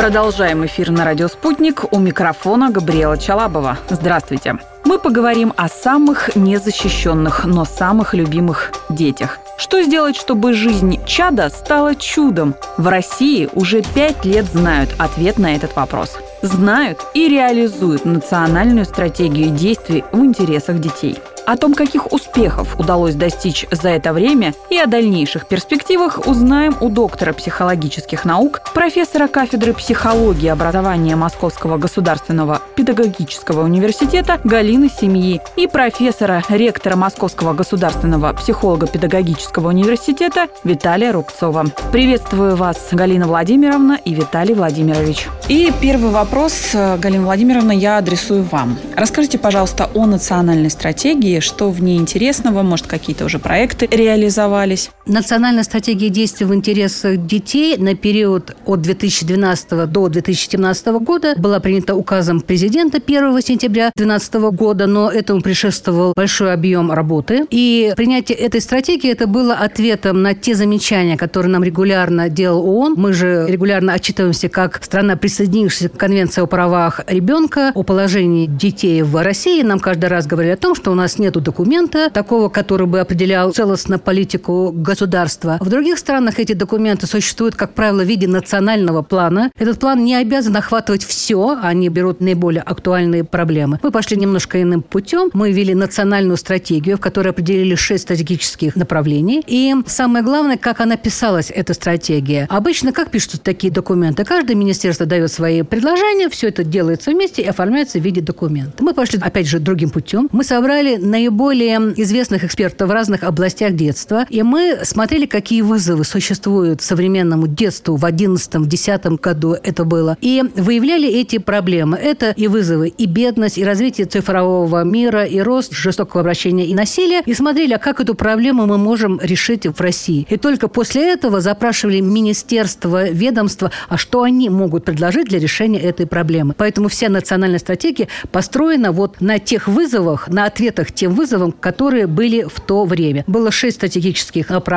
Продолжаем эфир на радио «Спутник». У микрофона Габриэла Чалабова. Здравствуйте. Мы поговорим о самых незащищенных, но самых любимых детях. Что сделать, чтобы жизнь чада стала чудом? В России уже пять лет знают ответ на этот вопрос. Знают и реализуют национальную стратегию действий в интересах детей. О том, каких успехов удалось достичь за это время и о дальнейших перспективах узнаем у доктора психологических наук, профессора кафедры психологии образования Московского государственного педагогического университета Галины Семьи и профессора, ректора Московского государственного психолого-педагогического университета Виталия Рубцова. Приветствую вас, Галина Владимировна и Виталий Владимирович. И первый вопрос, Галина Владимировна, я адресую вам. Расскажите, пожалуйста, о национальной стратегии что в ней интересного, может, какие-то уже проекты реализовались? Национальная стратегия действий в интересах детей на период от 2012 до 2017 года была принята указом президента 1 сентября 2012 года, но этому предшествовал большой объем работы. И принятие этой стратегии это было ответом на те замечания, которые нам регулярно делал ООН. Мы же регулярно отчитываемся как страна, присоединившаяся к Конвенции о правах ребенка, о положении детей в России. Нам каждый раз говорили о том, что у нас нет документа такого, который бы определял целостно политику государства. В других странах эти документы существуют, как правило, в виде национального плана. Этот план не обязан охватывать все, они берут наиболее актуальные проблемы. Мы пошли немножко иным путем. Мы ввели национальную стратегию, в которой определили шесть стратегических направлений. И самое главное, как она писалась, эта стратегия. Обычно как пишутся такие документы? Каждое министерство дает свои предложения, все это делается вместе и оформляется в виде документа. Мы пошли, опять же, другим путем. Мы собрали наиболее известных экспертов в разных областях детства. И мы смотрели, какие вызовы существуют современному детству в 11-10 году это было. И выявляли эти проблемы. Это и вызовы, и бедность, и развитие цифрового мира, и рост жестокого обращения и насилия. И смотрели, а как эту проблему мы можем решить в России. И только после этого запрашивали министерство, ведомство, а что они могут предложить для решения этой проблемы. Поэтому вся национальная стратегия построена вот на тех вызовах, на ответах тем вызовам, которые были в то время. Было шесть стратегических направлений.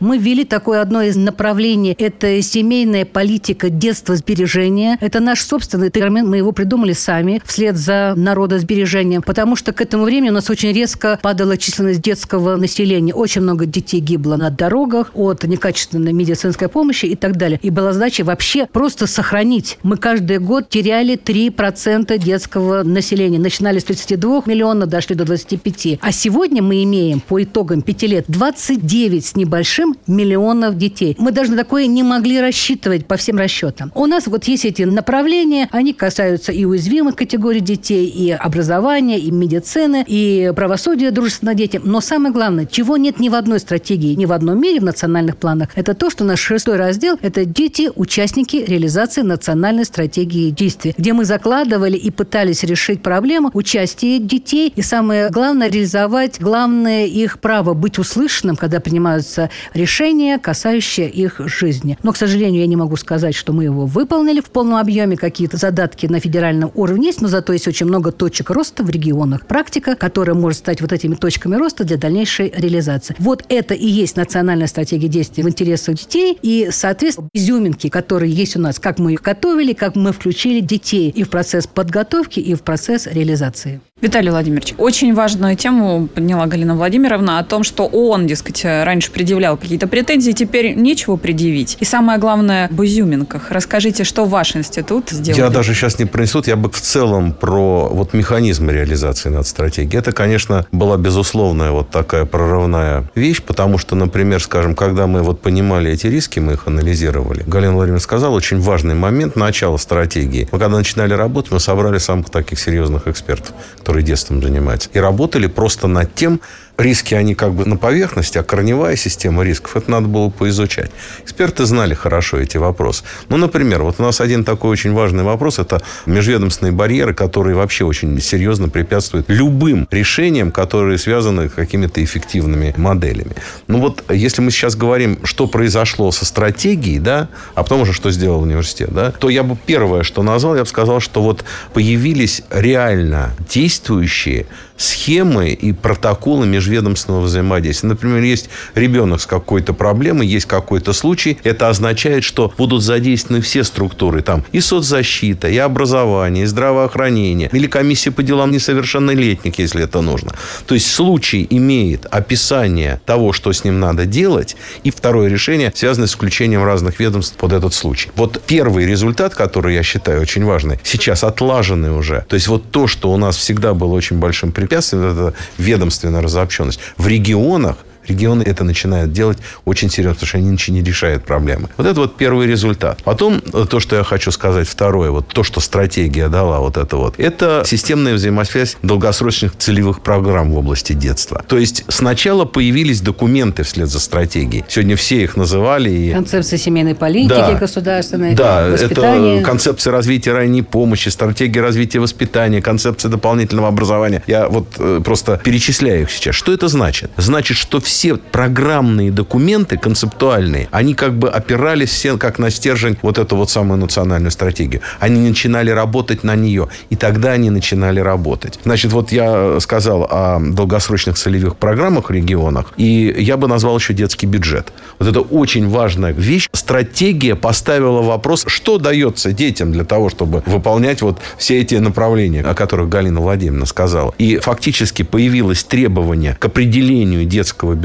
Мы ввели такое одно из направлений. Это семейная политика детства сбережения. Это наш собственный термин. Мы его придумали сами вслед за народосбережением. Потому что к этому времени у нас очень резко падала численность детского населения. Очень много детей гибло на дорогах от некачественной медицинской помощи и так далее. И была задача вообще просто сохранить. Мы каждый год теряли 3% детского населения. Начинали с 32 миллионов, дошли до 25. России. А сегодня мы имеем по итогам пяти лет 29 небольшим миллионов детей. Мы даже на такое не могли рассчитывать по всем расчетам. У нас вот есть эти направления, они касаются и уязвимых категорий детей, и образования, и медицины, и правосудия дружественных детям. Но самое главное, чего нет ни в одной стратегии, ни в одном мире в национальных планах, это то, что наш шестой раздел – это дети, участники реализации национальной стратегии действий, где мы закладывали и пытались решить проблему участия детей. И самое главное, реализовать главное их право быть услышанным, когда принимаются решения, касающие их жизни. Но, к сожалению, я не могу сказать, что мы его выполнили в полном объеме. Какие-то задатки на федеральном уровне есть, но зато есть очень много точек роста в регионах. Практика, которая может стать вот этими точками роста для дальнейшей реализации. Вот это и есть национальная стратегия действий в интересах детей и, соответственно, изюминки, которые есть у нас, как мы их готовили, как мы включили детей и в процесс подготовки, и в процесс реализации. Виталий Владимирович, очень важную тему подняла Галина Владимировна о том, что он, дескать, раньше предъявлял какие-то претензии, теперь нечего предъявить. И самое главное, об изюминках. Расскажите, что ваш институт сделал? Я даже сейчас не про институт, я бы в целом про вот механизм реализации над стратегией. Это, конечно, была безусловная вот такая прорывная вещь, потому что, например, скажем, когда мы вот понимали эти риски, мы их анализировали. Галина Владимировна сказала, очень важный момент начала стратегии. Мы когда начинали работать, мы собрали самых таких серьезных экспертов, которые детством занимаются. И работали просто над тем, риски, они как бы на поверхности, а корневая система рисков, это надо было поизучать. Эксперты знали хорошо эти вопросы. Ну, например, вот у нас один такой очень важный вопрос, это межведомственные барьеры, которые вообще очень серьезно препятствуют любым решениям, которые связаны с какими-то эффективными моделями. Ну, вот если мы сейчас говорим, что произошло со стратегией, да, а потом уже что сделал университет, да, то я бы первое, что назвал, я бы сказал, что вот появились реально действующие схемы и протоколы межведомственного взаимодействия. Например, есть ребенок с какой-то проблемой, есть какой-то случай. Это означает, что будут задействованы все структуры. Там и соцзащита, и образование, и здравоохранение, или комиссия по делам несовершеннолетних, если это нужно. То есть случай имеет описание того, что с ним надо делать, и второе решение связано с включением разных ведомств под этот случай. Вот первый результат, который я считаю очень важный, сейчас отлаженный уже. То есть вот то, что у нас всегда было очень большим препятствием, это ведомственная разобщенность. В регионах Регионы это начинают делать очень серьезно, потому что они ничего не решают проблемы. Вот это вот первый результат. Потом э, то, что я хочу сказать, второе, вот то, что стратегия дала, вот это вот, это системная взаимосвязь долгосрочных целевых программ в области детства. То есть сначала появились документы вслед за стратегией. Сегодня все их называли. И... Концепция семейной политики да, государственной, да, это концепция развития ранней помощи, стратегия развития воспитания, концепция дополнительного образования. Я вот э, просто перечисляю их сейчас. Что это значит? Значит, что все все программные документы концептуальные, они как бы опирались все как на стержень вот эту вот самую национальную стратегию. Они начинали работать на нее, и тогда они начинали работать. Значит, вот я сказал о долгосрочных целевых программах в регионах, и я бы назвал еще детский бюджет. Вот это очень важная вещь. Стратегия поставила вопрос, что дается детям для того, чтобы выполнять вот все эти направления, о которых Галина Владимировна сказала. И фактически появилось требование к определению детского бюджета.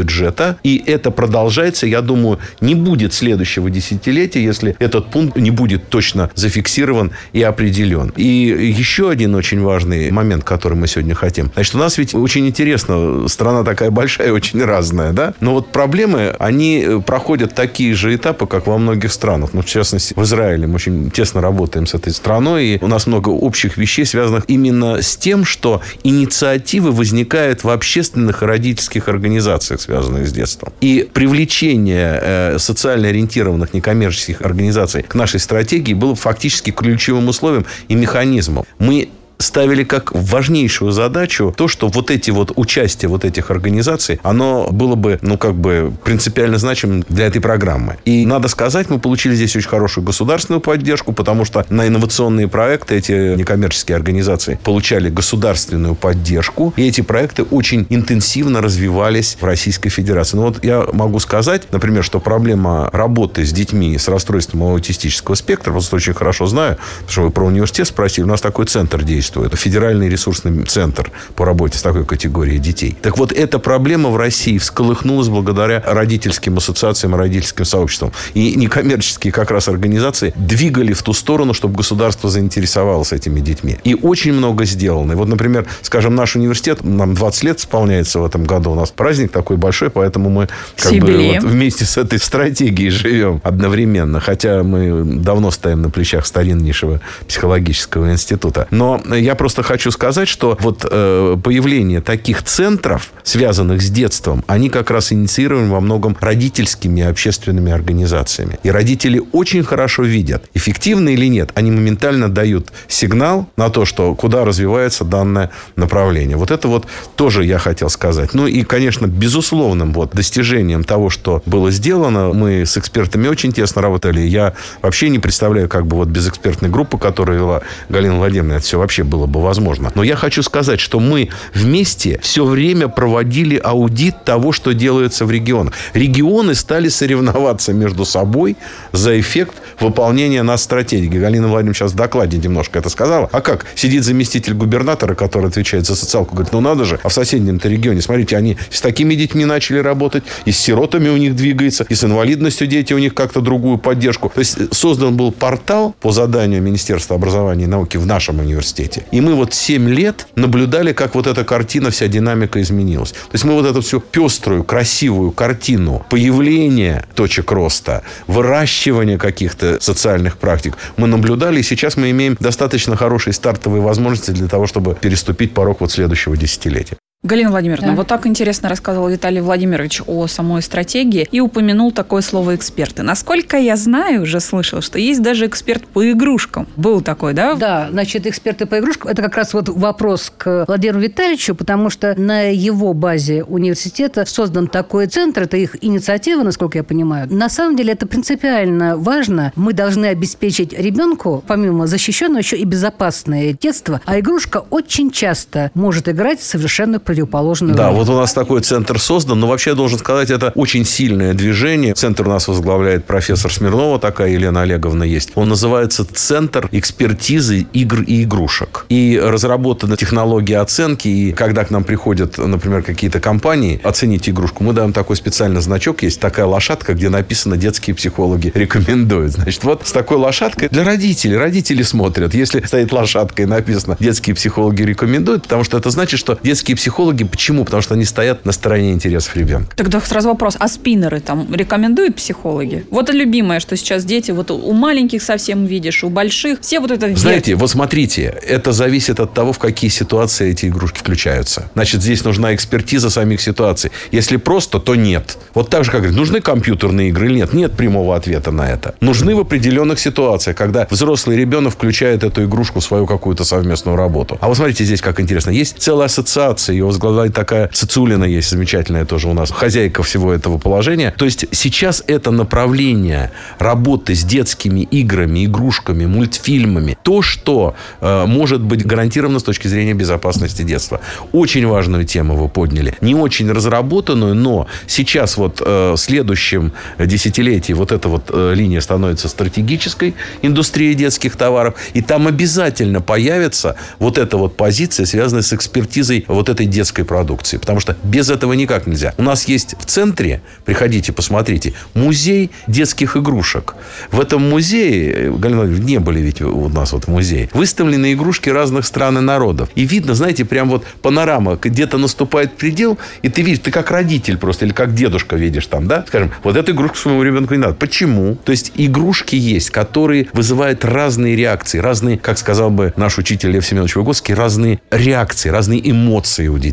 И это продолжается, я думаю, не будет следующего десятилетия, если этот пункт не будет точно зафиксирован и определен. И еще один очень важный момент, который мы сегодня хотим. Значит, у нас ведь очень интересно, страна такая большая, очень разная, да? Но вот проблемы, они проходят такие же этапы, как во многих странах. Ну, в частности, в Израиле мы очень тесно работаем с этой страной, и у нас много общих вещей, связанных именно с тем, что инициативы возникают в общественных и родительских организациях, связанных с детством. И привлечение э, социально ориентированных некоммерческих организаций к нашей стратегии было фактически ключевым условием и механизмом. Мы ставили как важнейшую задачу то, что вот эти вот участия вот этих организаций, оно было бы, ну, как бы принципиально значимым для этой программы. И надо сказать, мы получили здесь очень хорошую государственную поддержку, потому что на инновационные проекты эти некоммерческие организации получали государственную поддержку, и эти проекты очень интенсивно развивались в Российской Федерации. Ну, вот я могу сказать, например, что проблема работы с детьми с расстройством аутистического спектра, просто очень хорошо знаю, потому что вы про университет спросили, у нас такой центр действует действует. Федеральный ресурсный центр по работе с такой категорией детей. Так вот, эта проблема в России всколыхнулась благодаря родительским ассоциациям, родительским сообществам. И некоммерческие как раз организации двигали в ту сторону, чтобы государство заинтересовалось этими детьми. И очень много сделано. И вот, например, скажем, наш университет, нам 20 лет исполняется в этом году. У нас праздник такой большой, поэтому мы как бы вот вместе с этой стратегией живем одновременно. Хотя мы давно стоим на плечах стариннейшего психологического института. Но я просто хочу сказать, что вот э, появление таких центров, связанных с детством, они как раз инициированы во многом родительскими и общественными организациями. И родители очень хорошо видят, эффективно или нет, они моментально дают сигнал на то, что куда развивается данное направление. Вот это вот тоже я хотел сказать. Ну и, конечно, безусловным вот достижением того, что было сделано, мы с экспертами очень тесно работали. Я вообще не представляю, как бы вот без экспертной группы, которую вела Галина Владимировна, это все вообще было бы возможно. Но я хочу сказать, что мы вместе все время проводили аудит того, что делается в регионах. Регионы стали соревноваться между собой за эффект выполнения нас стратегии. Галина Владимировна сейчас в докладе немножко это сказала. А как? Сидит заместитель губернатора, который отвечает за социалку, говорит, ну надо же, а в соседнем-то регионе, смотрите, они с такими детьми начали работать, и с сиротами у них двигается, и с инвалидностью дети у них как-то другую поддержку. То есть создан был портал по заданию Министерства образования и науки в нашем университете месте. И мы вот 7 лет наблюдали, как вот эта картина, вся динамика изменилась. То есть мы вот эту всю пеструю, красивую картину появления точек роста, выращивания каких-то социальных практик мы наблюдали, и сейчас мы имеем достаточно хорошие стартовые возможности для того, чтобы переступить порог вот следующего десятилетия. Галина Владимировна, да. вот так интересно рассказывал Виталий Владимирович о самой стратегии и упомянул такое слово «эксперты». Насколько я знаю, уже слышал, что есть даже эксперт по игрушкам. Был такой, да? Да, значит, эксперты по игрушкам – это как раз вот вопрос к Владимиру Витальевичу, потому что на его базе университета создан такой центр, это их инициатива, насколько я понимаю. На самом деле это принципиально важно. Мы должны обеспечить ребенку, помимо защищенного, еще и безопасное детство, а игрушка очень часто может играть совершенно противоположную Да, вот у нас такой центр создан, но вообще, я должен сказать, это очень сильное движение. Центр у нас возглавляет профессор Смирнова, такая Елена Олеговна есть. Он называется Центр экспертизы игр и игрушек. И разработаны технологии оценки, и когда к нам приходят, например, какие-то компании оценить игрушку, мы даем такой специальный значок, есть такая лошадка, где написано «детские психологи рекомендуют». Значит, вот с такой лошадкой для родителей. Родители смотрят. Если стоит лошадка и написано «детские психологи рекомендуют», потому что это значит, что детские психологи психологи. Почему? Потому что они стоят на стороне интересов ребенка. Тогда сразу вопрос. А спиннеры там рекомендуют психологи? Вот это любимое, что сейчас дети, вот у маленьких совсем видишь, у больших, все вот это... Знаете, вот смотрите, это зависит от того, в какие ситуации эти игрушки включаются. Значит, здесь нужна экспертиза самих ситуаций. Если просто, то нет. Вот так же, как говорят, нужны компьютерные игры или нет? Нет прямого ответа на это. Нужны в определенных ситуациях, когда взрослый ребенок включает эту игрушку в свою какую-то совместную работу. А вот смотрите здесь, как интересно. Есть целая ассоциация, ее возглавляет такая Цицулина есть замечательная тоже у нас, хозяйка всего этого положения. То есть сейчас это направление работы с детскими играми, игрушками, мультфильмами, то, что э, может быть гарантировано с точки зрения безопасности детства. Очень важную тему вы подняли. Не очень разработанную, но сейчас вот э, в следующем десятилетии вот эта вот э, линия становится стратегической индустрии детских товаров, и там обязательно появится вот эта вот позиция, связанная с экспертизой вот этой детской продукции. Потому что без этого никак нельзя. У нас есть в центре, приходите, посмотрите, музей детских игрушек. В этом музее, Галина не были ведь у нас вот в музее, выставлены игрушки разных стран и народов. И видно, знаете, прям вот панорама, где-то наступает предел, и ты видишь, ты как родитель просто, или как дедушка видишь там, да, скажем, вот эту игрушку своему ребенку не надо. Почему? То есть игрушки есть, которые вызывают разные реакции, разные, как сказал бы наш учитель Лев Семенович Выгодский, разные реакции, разные эмоции у детей.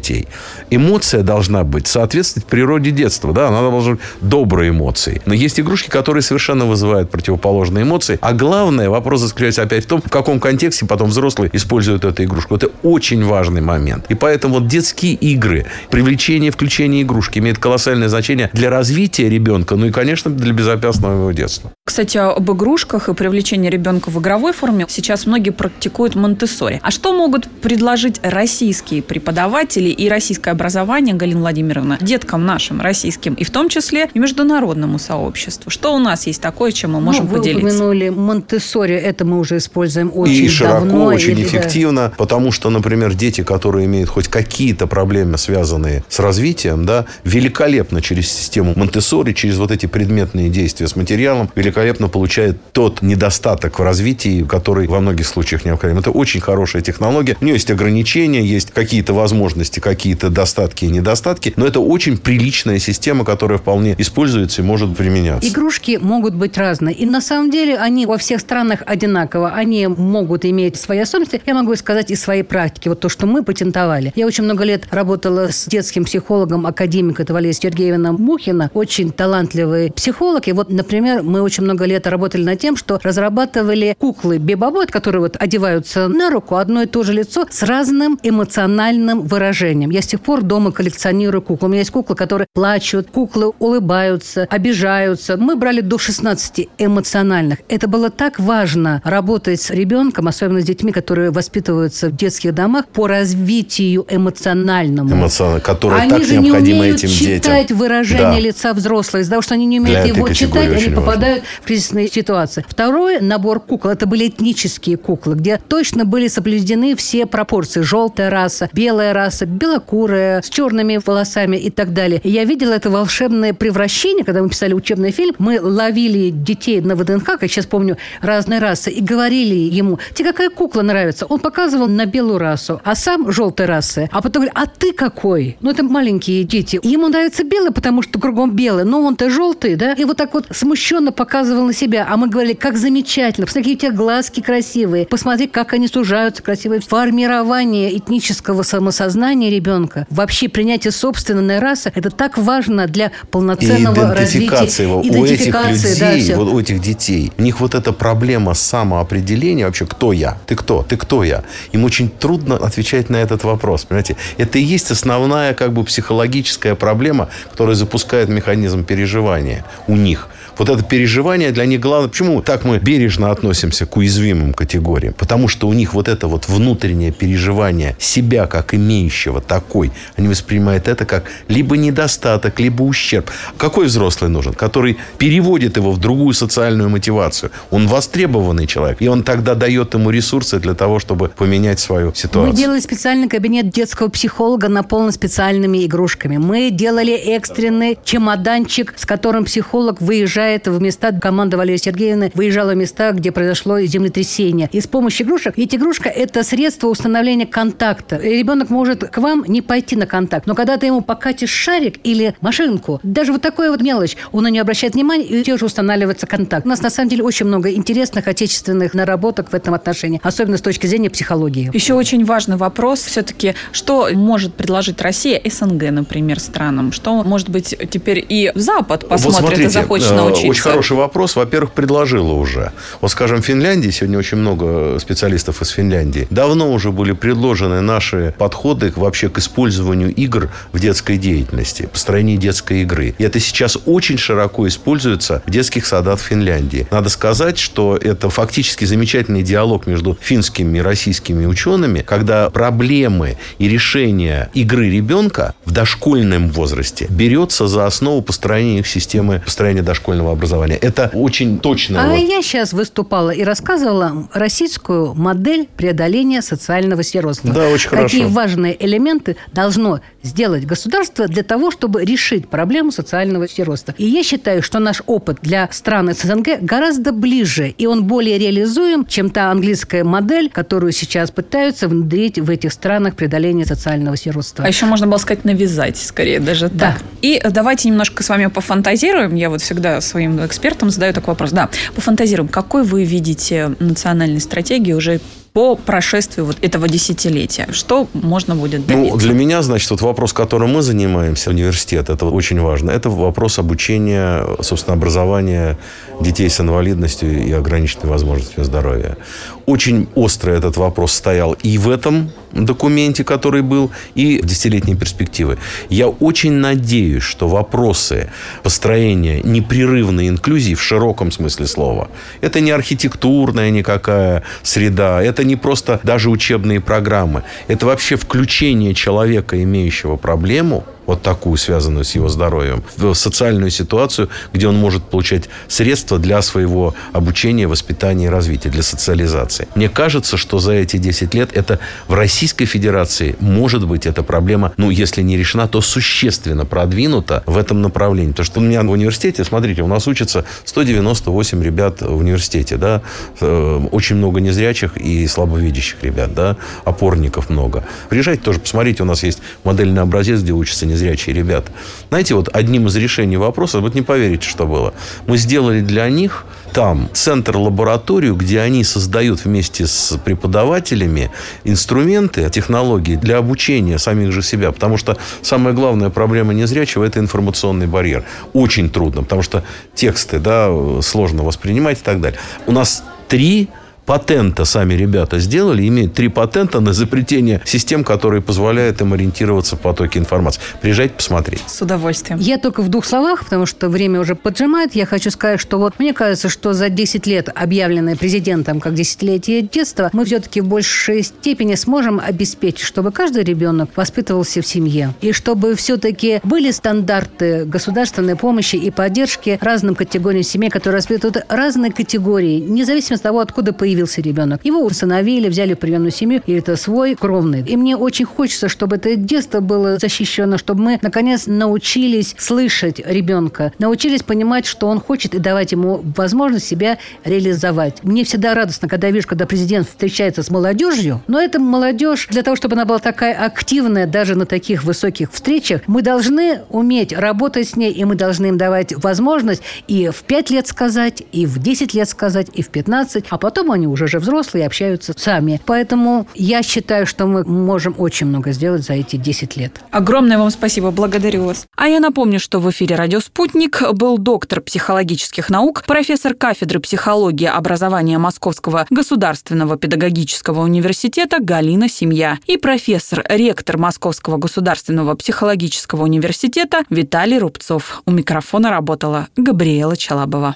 Эмоция должна быть соответствовать природе детства. Да, она должна быть доброй эмоцией. Но есть игрушки, которые совершенно вызывают противоположные эмоции. А главное, вопрос заключается опять в том, в каком контексте потом взрослый использует эту игрушку. Это очень важный момент. И поэтому вот детские игры, привлечение, включение игрушки имеет колоссальное значение для развития ребенка, ну и, конечно, для безопасного его детства. Кстати, об игрушках и привлечении ребенка в игровой форме сейчас многие практикуют монте А что могут предложить российские преподаватели и российское образование, Галина Владимировна, деткам нашим российским, и в том числе и международному сообществу? Что у нас есть такое, чем мы можем ну, поделиться? Вы упомянули монте это мы уже используем очень и широко, давно. очень или, эффективно, потому что, например, дети, которые имеют хоть какие-то проблемы, связанные с развитием, да, великолепно через систему монте через вот эти предметные действия с материалом, великолепно получает тот недостаток в развитии, который во многих случаях необходим. Это очень хорошая технология. У нее есть ограничения, есть какие-то возможности, какие-то достатки и недостатки, но это очень приличная система, которая вполне используется и может применяться. Игрушки могут быть разные. И на самом деле они во всех странах одинаково. Они могут иметь свои особенности. Я могу сказать из своей практики. Вот то, что мы патентовали. Я очень много лет работала с детским психологом, академиком это Валерия Сергеевна Мухина. Очень талантливый психолог. И вот, например, мы очень много лет работали над тем, что разрабатывали куклы бебобот, которые вот одеваются на руку, одно и то же лицо с разным эмоциональным выражением. Я с тех пор дома коллекционирую куклы. У меня есть куклы, которые плачут, куклы улыбаются, обижаются. Мы брали до 16 эмоциональных. Это было так важно работать с ребенком, особенно с детьми, которые воспитываются в детских домах, по развитию эмоциональному. Эмоционально, которое они так же необходимо не умеют этим читать детям. выражение Да. лица взрослых. Из-за того, что они не умеют Для его читать, они попадают в кризисные ситуации. Второй набор кукол – это были этнические куклы, где точно были соблюдены все пропорции. Желтая раса, белая раса, белокурая, с черными волосами и так далее. И я видела это волшебное превращение, когда мы писали учебный фильм. Мы ловили детей на ВДНХ, как я сейчас помню, разные расы, и говорили ему, тебе какая кукла нравится? Он показывал на белую расу, а сам желтой расы. А потом говорит, а ты какой? Ну, это маленькие дети. Ему нравится белый, потому что кругом белый, но он-то желтый, да? И вот так вот смущенно показывал на себя. А мы говорили, как замечательно, посмотри, какие у тебя глазки красивые, посмотри, как они сужаются красивые. Формирование этнического самосознания образование ребенка, вообще принятие собственной расы, это так важно для полноценного и развития. Его. У этих людей, да, вот у этих детей, у них вот эта проблема самоопределения вообще, кто я? Ты кто? Ты кто я? Им очень трудно отвечать на этот вопрос. Понимаете? Это и есть основная как бы психологическая проблема, которая запускает механизм переживания у них. Вот это переживание для них главное. Почему так мы бережно относимся к уязвимым категориям? Потому что у них вот это вот внутреннее переживание себя как имеющего такой, они воспринимают это как либо недостаток, либо ущерб. Какой взрослый нужен? Который переводит его в другую социальную мотивацию. Он востребованный человек. И он тогда дает ему ресурсы для того, чтобы поменять свою ситуацию. Мы делали специальный кабинет детского психолога, наполнен специальными игрушками. Мы делали экстренный чемоданчик, с которым психолог выезжает в места, команда Валерии Сергеевны выезжала в места, где произошло землетрясение. И с помощью игрушек, ведь игрушка – это средство установления контакта. И ребенок может к вам не пойти на контакт, но когда ты ему покатишь шарик или машинку, даже вот такая вот мелочь, он на нее обращает внимание, и уже устанавливается контакт. У нас на самом деле очень много интересных отечественных наработок в этом отношении, особенно с точки зрения психологии. Еще очень важный вопрос все-таки, что может предложить Россия СНГ, например, странам? Что, может быть, теперь и Запад посмотрит вот смотрите, и захочет э, научиться? Очень хороший вопрос. Во-первых, предложила уже. Вот, скажем, Финляндии, сегодня очень много специалистов из Финляндии, давно уже были предложены наши подходы вообще к использованию игр в детской деятельности, построении детской игры. И это сейчас очень широко используется в детских садах Финляндии. Надо сказать, что это фактически замечательный диалог между финскими и российскими учеными, когда проблемы и решения игры ребенка в дошкольном возрасте берется за основу построения их системы построения дошкольного образования. Это очень точно. А вот. я сейчас выступала и рассказывала российскую модель преодоления социального сиротства. Да, очень хорошо. Какие важные элементы должно сделать государство для того, чтобы решить проблему социального сиротства. И я считаю, что наш опыт для стран СНГ гораздо ближе, и он более реализуем, чем та английская модель, которую сейчас пытаются внедрить в этих странах преодоления социального сиротства. А еще можно было сказать навязать, скорее даже да. так. И давайте немножко с вами пофантазируем. Я вот всегда своим экспертам задаю такой вопрос. Да, пофантазируем. Какой вы видите национальной стратегии уже по прошествию вот этого десятилетия? Что можно будет ну, добиться? Ну, для меня, значит, вот вопрос, которым мы занимаемся, университет, это очень важно. Это вопрос обучения, собственно, образования детей с инвалидностью и ограниченными возможностями здоровья. Очень остро этот вопрос стоял и в этом документе, который был, и в десятилетней перспективы. Я очень надеюсь, что вопросы построения непрерывной инклюзии в широком смысле слова, это не архитектурная никакая среда, это не просто даже учебные программы. Это вообще включение человека, имеющего проблему – вот такую, связанную с его здоровьем, в социальную ситуацию, где он может получать средства для своего обучения, воспитания и развития, для социализации. Мне кажется, что за эти 10 лет это в Российской Федерации, может быть, эта проблема, ну, если не решена, то существенно продвинута в этом направлении. Потому что у меня в университете, смотрите, у нас учатся 198 ребят в университете, да, э, очень много незрячих и слабовидящих ребят, да, опорников много. Приезжайте тоже, посмотрите, у нас есть модельный образец, где учатся незрячие ребята. Знаете, вот одним из решений вопроса, вот не поверите, что было. Мы сделали для них там центр-лабораторию, где они создают вместе с преподавателями инструменты, технологии для обучения самих же себя. Потому что самая главная проблема незрячего – это информационный барьер. Очень трудно, потому что тексты да, сложно воспринимать и так далее. У нас три патента сами ребята сделали, имеют три патента на изобретение систем, которые позволяют им ориентироваться в потоке информации. Приезжайте посмотреть. С удовольствием. Я только в двух словах, потому что время уже поджимает. Я хочу сказать, что вот мне кажется, что за 10 лет, объявленное президентом как десятилетие детства, мы все-таки в большей степени сможем обеспечить, чтобы каждый ребенок воспитывался в семье. И чтобы все-таки были стандарты государственной помощи и поддержки разным категориям семей, которые воспитывают разные категории, независимо от того, откуда появились появился ребенок. Его усыновили, взяли в приемную семью, и это свой кровный. И мне очень хочется, чтобы это детство было защищено, чтобы мы, наконец, научились слышать ребенка, научились понимать, что он хочет, и давать ему возможность себя реализовать. Мне всегда радостно, когда вижу, когда президент встречается с молодежью, но эта молодежь, для того, чтобы она была такая активная даже на таких высоких встречах, мы должны уметь работать с ней, и мы должны им давать возможность и в 5 лет сказать, и в 10 лет сказать, и в 15, а потом они они уже же взрослые, общаются сами. Поэтому я считаю, что мы можем очень много сделать за эти 10 лет. Огромное вам спасибо, благодарю вас. А я напомню, что в эфире «Радио Спутник» был доктор психологических наук, профессор кафедры психологии образования Московского государственного педагогического университета Галина Семья и профессор, ректор Московского государственного психологического университета Виталий Рубцов. У микрофона работала Габриэла Чалабова.